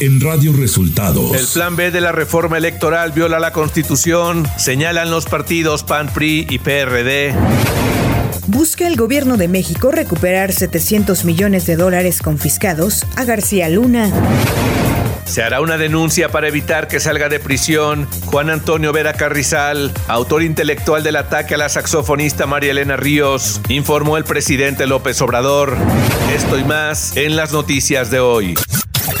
en Radio Resultados. El plan B de la reforma electoral viola la Constitución, señalan los partidos PAN, PRI y PRD. Busca el gobierno de México recuperar 700 millones de dólares confiscados a García Luna. Se hará una denuncia para evitar que salga de prisión Juan Antonio Vera Carrizal, autor intelectual del ataque a la saxofonista María Elena Ríos, informó el presidente López Obrador. Esto y más en las noticias de hoy.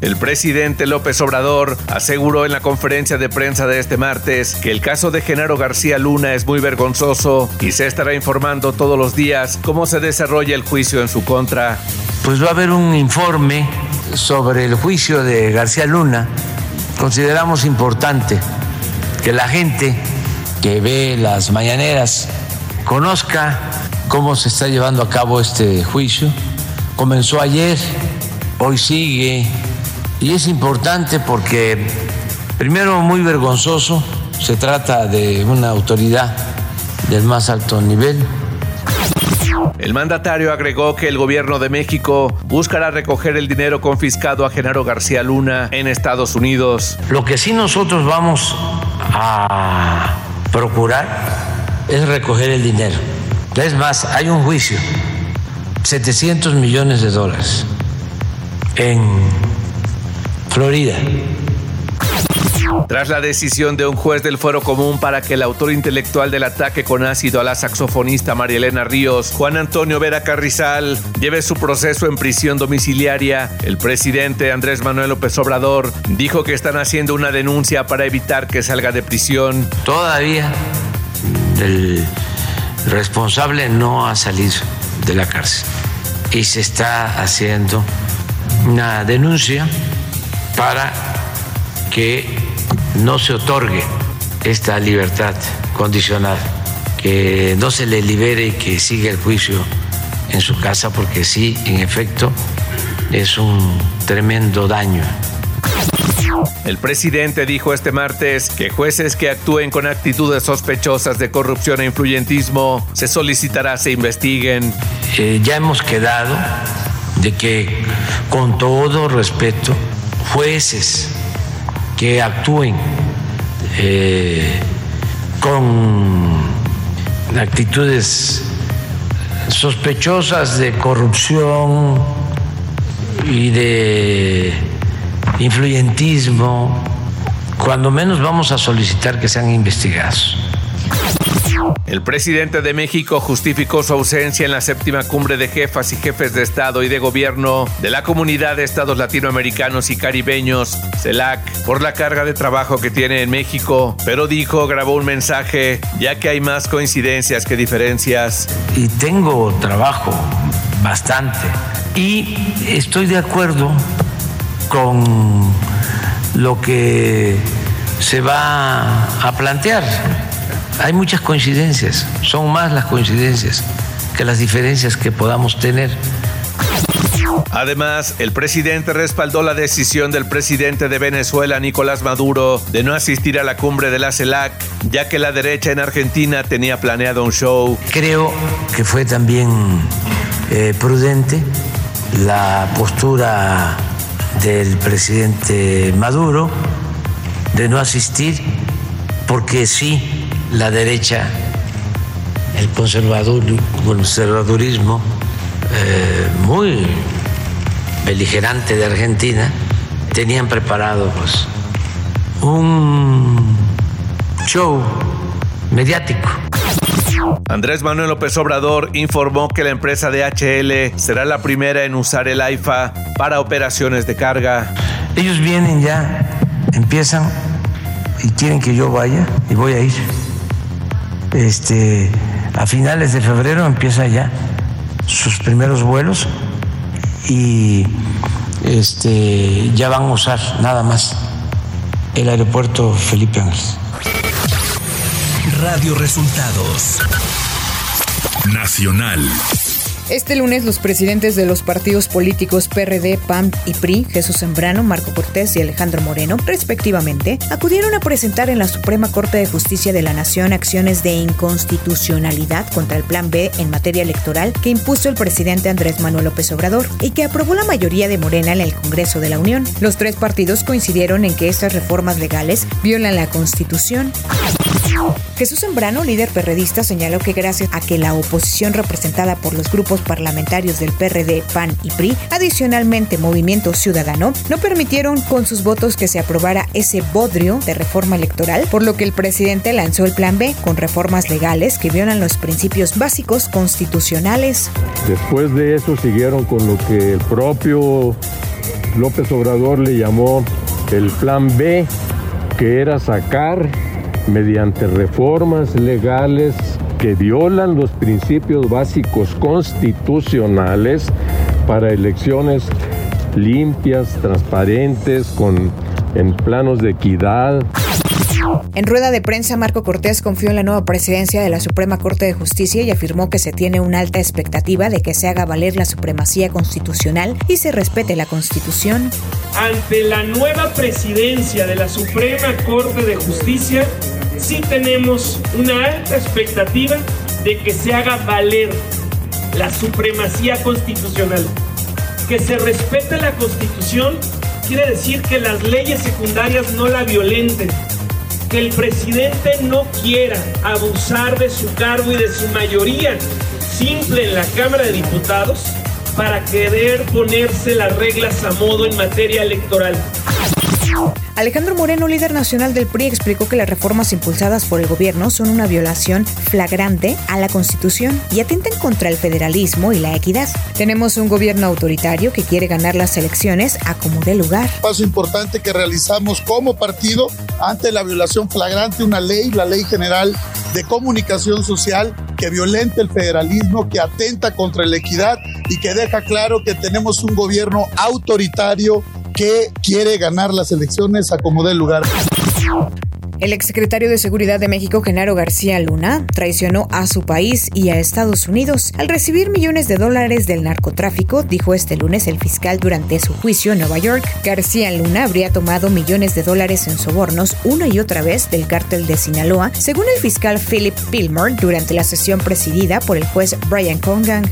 El presidente López Obrador aseguró en la conferencia de prensa de este martes que el caso de Genaro García Luna es muy vergonzoso y se estará informando todos los días cómo se desarrolla el juicio en su contra. Pues va a haber un informe sobre el juicio de García Luna, consideramos importante que la gente que ve las mañaneras conozca cómo se está llevando a cabo este juicio. Comenzó ayer, hoy sigue, y es importante porque, primero, muy vergonzoso, se trata de una autoridad del más alto nivel, el mandatario agregó que el gobierno de México buscará recoger el dinero confiscado a Genaro García Luna en Estados Unidos. Lo que sí nosotros vamos a procurar es recoger el dinero. Es más, hay un juicio, 700 millones de dólares en Florida tras la decisión de un juez del Fuero Común para que el autor intelectual del ataque con ácido a la saxofonista María Elena Ríos, Juan Antonio Vera Carrizal, lleve su proceso en prisión domiciliaria, el presidente Andrés Manuel López Obrador dijo que están haciendo una denuncia para evitar que salga de prisión. Todavía el responsable no ha salido de la cárcel y se está haciendo una denuncia para que no se otorgue esta libertad condicional, que no se le libere y que siga el juicio en su casa, porque sí, en efecto, es un tremendo daño. El presidente dijo este martes que jueces que actúen con actitudes sospechosas de corrupción e influyentismo se solicitará se investiguen. Eh, ya hemos quedado de que, con todo respeto, jueces que actúen eh, con actitudes sospechosas de corrupción y de influyentismo, cuando menos vamos a solicitar que sean investigados. El presidente de México justificó su ausencia en la séptima cumbre de jefas y jefes de Estado y de Gobierno de la Comunidad de Estados Latinoamericanos y Caribeños, CELAC, por la carga de trabajo que tiene en México, pero dijo, grabó un mensaje, ya que hay más coincidencias que diferencias. Y tengo trabajo bastante y estoy de acuerdo con lo que se va a plantear hay muchas coincidencias, son más las coincidencias que las diferencias que podamos tener. Además, el presidente respaldó la decisión del presidente de Venezuela, Nicolás Maduro, de no asistir a la cumbre de la CELAC, ya que la derecha en Argentina tenía planeado un show. Creo que fue también eh, prudente la postura del presidente Maduro de no asistir, porque sí la derecha, el conservadurismo eh, muy beligerante de Argentina, tenían preparado pues, un show mediático. Andrés Manuel López Obrador informó que la empresa DHL será la primera en usar el AIFA para operaciones de carga. Ellos vienen ya, empiezan y quieren que yo vaya y voy a ir este, a finales de febrero empieza ya sus primeros vuelos y este, ya van a usar nada más el aeropuerto Felipe Ángeles. Radio Resultados Nacional. Este lunes los presidentes de los partidos políticos PRD, PAM y PRI, Jesús Sembrano, Marco Cortés y Alejandro Moreno, respectivamente, acudieron a presentar en la Suprema Corte de Justicia de la Nación acciones de inconstitucionalidad contra el Plan B en materia electoral que impuso el presidente Andrés Manuel López Obrador y que aprobó la mayoría de Morena en el Congreso de la Unión. Los tres partidos coincidieron en que estas reformas legales violan la Constitución. Jesús Sembrano, líder perredista, señaló que gracias a que la oposición representada por los grupos parlamentarios del PRD, PAN y PRI, adicionalmente Movimiento Ciudadano, no permitieron con sus votos que se aprobara ese bodrio de reforma electoral, por lo que el presidente lanzó el Plan B con reformas legales que violan los principios básicos constitucionales. Después de eso siguieron con lo que el propio López Obrador le llamó el Plan B, que era sacar mediante reformas legales que violan los principios básicos constitucionales para elecciones limpias, transparentes, con en planos de equidad. En rueda de prensa, Marco Cortés confió en la nueva presidencia de la Suprema Corte de Justicia y afirmó que se tiene una alta expectativa de que se haga valer la supremacía constitucional y se respete la Constitución. Ante la nueva presidencia de la Suprema Corte de Justicia, sí tenemos una alta expectativa de que se haga valer la supremacía constitucional. Que se respete la Constitución quiere decir que las leyes secundarias no la violenten que el presidente no quiera abusar de su cargo y de su mayoría simple en la Cámara de Diputados para querer ponerse las reglas a modo en materia electoral. Alejandro Moreno, líder nacional del PRI, explicó que las reformas impulsadas por el gobierno son una violación flagrante a la Constitución y atentan contra el federalismo y la equidad. Tenemos un gobierno autoritario que quiere ganar las elecciones a como dé lugar. Paso importante que realizamos como partido ante la violación flagrante de una ley, la Ley General de Comunicación Social, que violenta el federalismo, que atenta contra la equidad y que deja claro que tenemos un gobierno autoritario que quiere ganar las elecciones a como lugar. El exsecretario de Seguridad de México, Genaro García Luna, traicionó a su país y a Estados Unidos al recibir millones de dólares del narcotráfico, dijo este lunes el fiscal durante su juicio en Nueva York. García Luna habría tomado millones de dólares en sobornos una y otra vez del cártel de Sinaloa, según el fiscal Philip Pilmer durante la sesión presidida por el juez Brian Congang.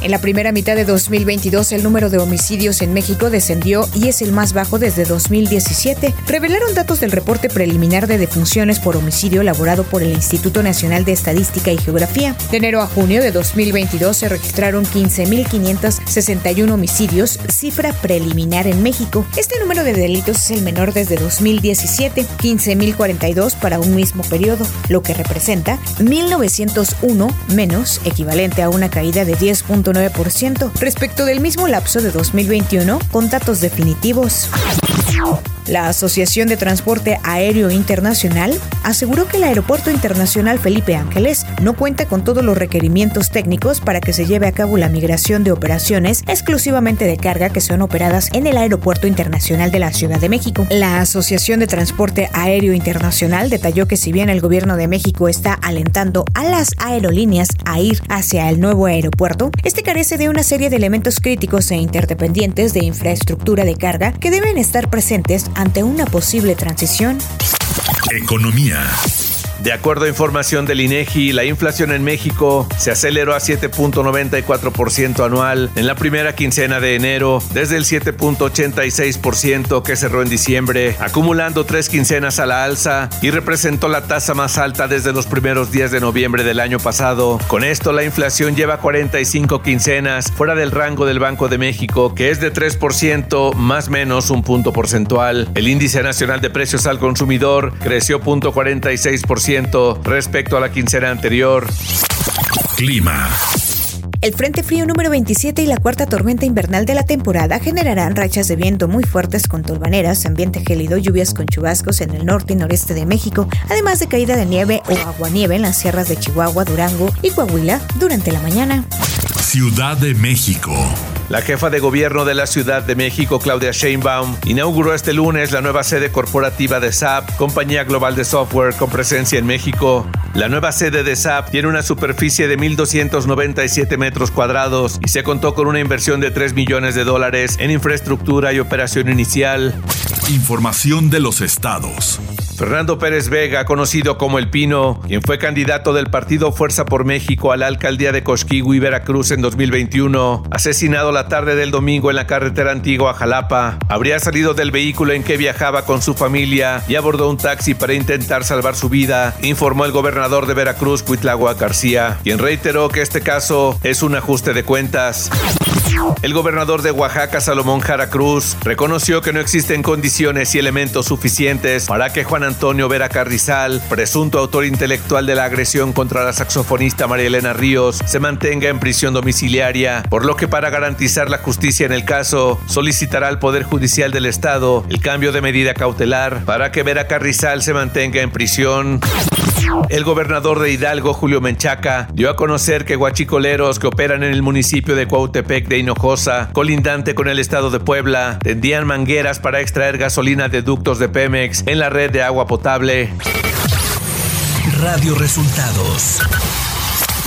En la primera mitad de 2022, el número de homicidios en México descendió y es el más bajo desde 2017. Revelaron datos del reporte preliminar de defunciones por homicidio elaborado por el Instituto Nacional de Estadística y Geografía. De enero a junio de 2022 se registraron 15.561 homicidios, cifra preliminar en México. Este número de delitos es el menor desde 2017, 15.042 para un mismo periodo, lo que representa 1.901 menos, equivalente a una caída de 10.9% respecto del mismo lapso de 2021 con datos definitivos. La Asociación de Transporte Aéreo Internacional aseguró que el Aeropuerto Internacional Felipe Ángeles no cuenta con todos los requerimientos técnicos para que se lleve a cabo la migración de operaciones exclusivamente de carga que son operadas en el Aeropuerto Internacional de la Ciudad de México. La Asociación de Transporte Aéreo Internacional detalló que si bien el gobierno de México está alentando a las aerolíneas a ir hacia el nuevo aeropuerto, este carece de una serie de elementos críticos e interdependientes de infraestructura de carga que deben estar presentes ante una posible transición. Economía. De acuerdo a información del INEGI, la inflación en México se aceleró a 7.94% anual en la primera quincena de enero, desde el 7.86% que cerró en diciembre, acumulando tres quincenas a la alza y representó la tasa más alta desde los primeros días de noviembre del año pasado. Con esto, la inflación lleva 45 quincenas fuera del rango del Banco de México, que es de 3% más menos un punto porcentual. El índice nacional de precios al consumidor creció 0.46% respecto a la quincena anterior. Clima. El Frente Frío número 27 y la cuarta tormenta invernal de la temporada generarán rachas de viento muy fuertes con tolvaneras, ambiente gélido, lluvias con chubascos en el norte y noreste de México, además de caída de nieve o aguanieve en las sierras de Chihuahua, Durango y Coahuila durante la mañana. Ciudad de México. La jefa de gobierno de la Ciudad de México, Claudia Sheinbaum, inauguró este lunes la nueva sede corporativa de SAP, compañía global de software con presencia en México. La nueva sede de SAP tiene una superficie de 1.297 metros cuadrados y se contó con una inversión de 3 millones de dólares en infraestructura y operación inicial. Información de los estados. Fernando Pérez Vega, conocido como El Pino, quien fue candidato del partido Fuerza por México a la alcaldía de Cosquigui, Veracruz en 2021, asesinado la tarde del domingo en la carretera antigua a Jalapa, habría salido del vehículo en que viajaba con su familia y abordó un taxi para intentar salvar su vida, informó el gobernador de Veracruz, Cuitlagua García, quien reiteró que este caso es un ajuste de cuentas. El gobernador de Oaxaca, Salomón Jara Cruz, reconoció que no existen condiciones y elementos suficientes para que Juan Antonio Vera Carrizal, presunto autor intelectual de la agresión contra la saxofonista María Elena Ríos, se mantenga en prisión domiciliaria, por lo que para garantizar la justicia en el caso, solicitará al Poder Judicial del Estado el cambio de medida cautelar para que Vera Carrizal se mantenga en prisión. El gobernador de Hidalgo, Julio Menchaca, dio a conocer que guachicoleros que operan en el municipio de Cuautepec de Hinojosa, colindante con el estado de Puebla, tendían mangueras para extraer gasolina de ductos de Pemex en la red de agua potable. Radio Resultados.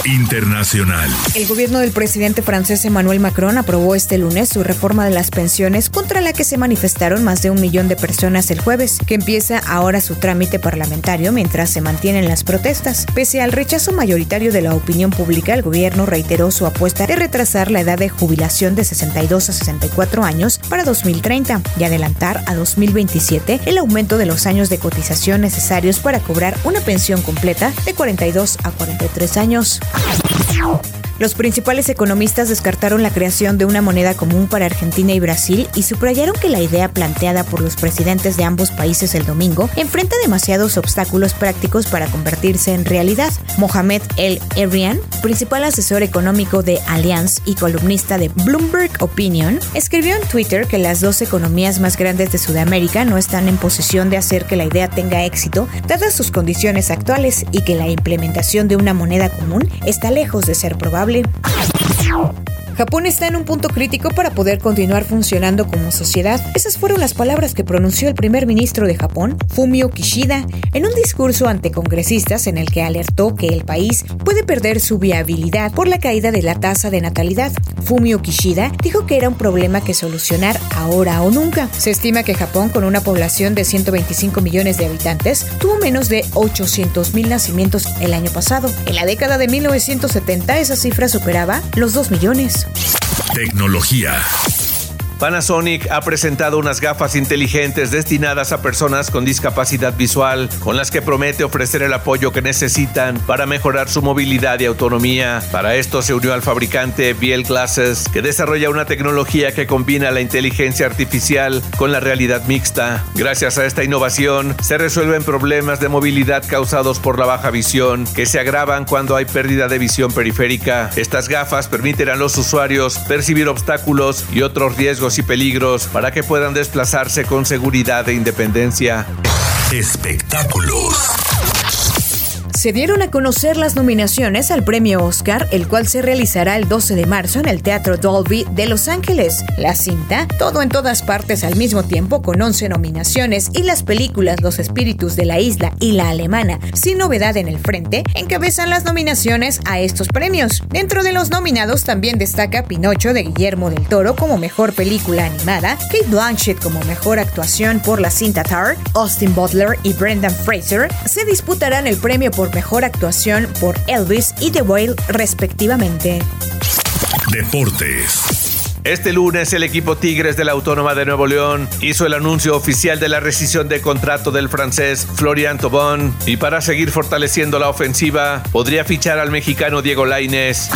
Internacional. El gobierno del presidente francés Emmanuel Macron aprobó este lunes su reforma de las pensiones contra la que se manifestaron más de un millón de personas el jueves, que empieza ahora su trámite parlamentario mientras se mantienen las protestas. Pese al rechazo mayoritario de la opinión pública, el gobierno reiteró su apuesta de retrasar la edad de jubilación de 62 a 64 años para 2030 y adelantar a 2027 el aumento de los años de cotización necesarios para cobrar una pensión completa de 42 a 43 años. C'est pas! Los principales economistas descartaron la creación de una moneda común para Argentina y Brasil y subrayaron que la idea planteada por los presidentes de ambos países el domingo enfrenta demasiados obstáculos prácticos para convertirse en realidad. Mohamed El Erian, principal asesor económico de Allianz y columnista de Bloomberg Opinion, escribió en Twitter que las dos economías más grandes de Sudamérica no están en posición de hacer que la idea tenga éxito dadas sus condiciones actuales y que la implementación de una moneda común está lejos de ser probable Tremblay. Japón está en un punto crítico para poder continuar funcionando como sociedad. Esas fueron las palabras que pronunció el primer ministro de Japón, Fumio Kishida, en un discurso ante congresistas en el que alertó que el país puede perder su viabilidad por la caída de la tasa de natalidad. Fumio Kishida dijo que era un problema que solucionar ahora o nunca. Se estima que Japón, con una población de 125 millones de habitantes, tuvo menos de 800 mil nacimientos el año pasado. En la década de 1970 esa cifra superaba los 2 millones. Tecnología. Panasonic ha presentado unas gafas inteligentes destinadas a personas con discapacidad visual, con las que promete ofrecer el apoyo que necesitan para mejorar su movilidad y autonomía. Para esto se unió al fabricante Biel Glasses, que desarrolla una tecnología que combina la inteligencia artificial con la realidad mixta. Gracias a esta innovación, se resuelven problemas de movilidad causados por la baja visión, que se agravan cuando hay pérdida de visión periférica. Estas gafas permiten a los usuarios percibir obstáculos y otros riesgos y peligros para que puedan desplazarse con seguridad e independencia. Espectáculos se dieron a conocer las nominaciones al premio Oscar, el cual se realizará el 12 de marzo en el Teatro Dolby de Los Ángeles. La cinta, todo en todas partes al mismo tiempo con 11 nominaciones y las películas Los Espíritus de la Isla y La Alemana, sin novedad en el frente, encabezan las nominaciones a estos premios. Dentro de los nominados también destaca Pinocho de Guillermo del Toro como mejor película animada, Kate Blanchett como mejor actuación por la cinta Tar, Austin Butler y Brendan Fraser se disputarán el premio por mejor actuación por Elvis y The Whale respectivamente. Deportes. Este lunes el equipo Tigres de la Autónoma de Nuevo León hizo el anuncio oficial de la rescisión de contrato del francés Florian Tobón y para seguir fortaleciendo la ofensiva podría fichar al mexicano Diego Lainez.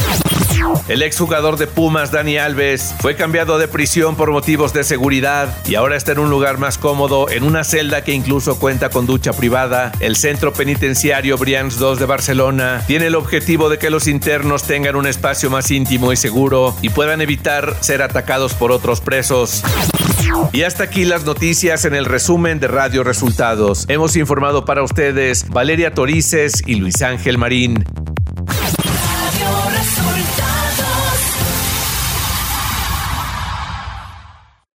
El exjugador de Pumas, Dani Alves, fue cambiado de prisión por motivos de seguridad y ahora está en un lugar más cómodo, en una celda que incluso cuenta con ducha privada. El centro penitenciario Brians 2 de Barcelona tiene el objetivo de que los internos tengan un espacio más íntimo y seguro y puedan evitar ser atacados por otros presos. Y hasta aquí las noticias en el resumen de Radio Resultados. Hemos informado para ustedes Valeria Torices y Luis Ángel Marín.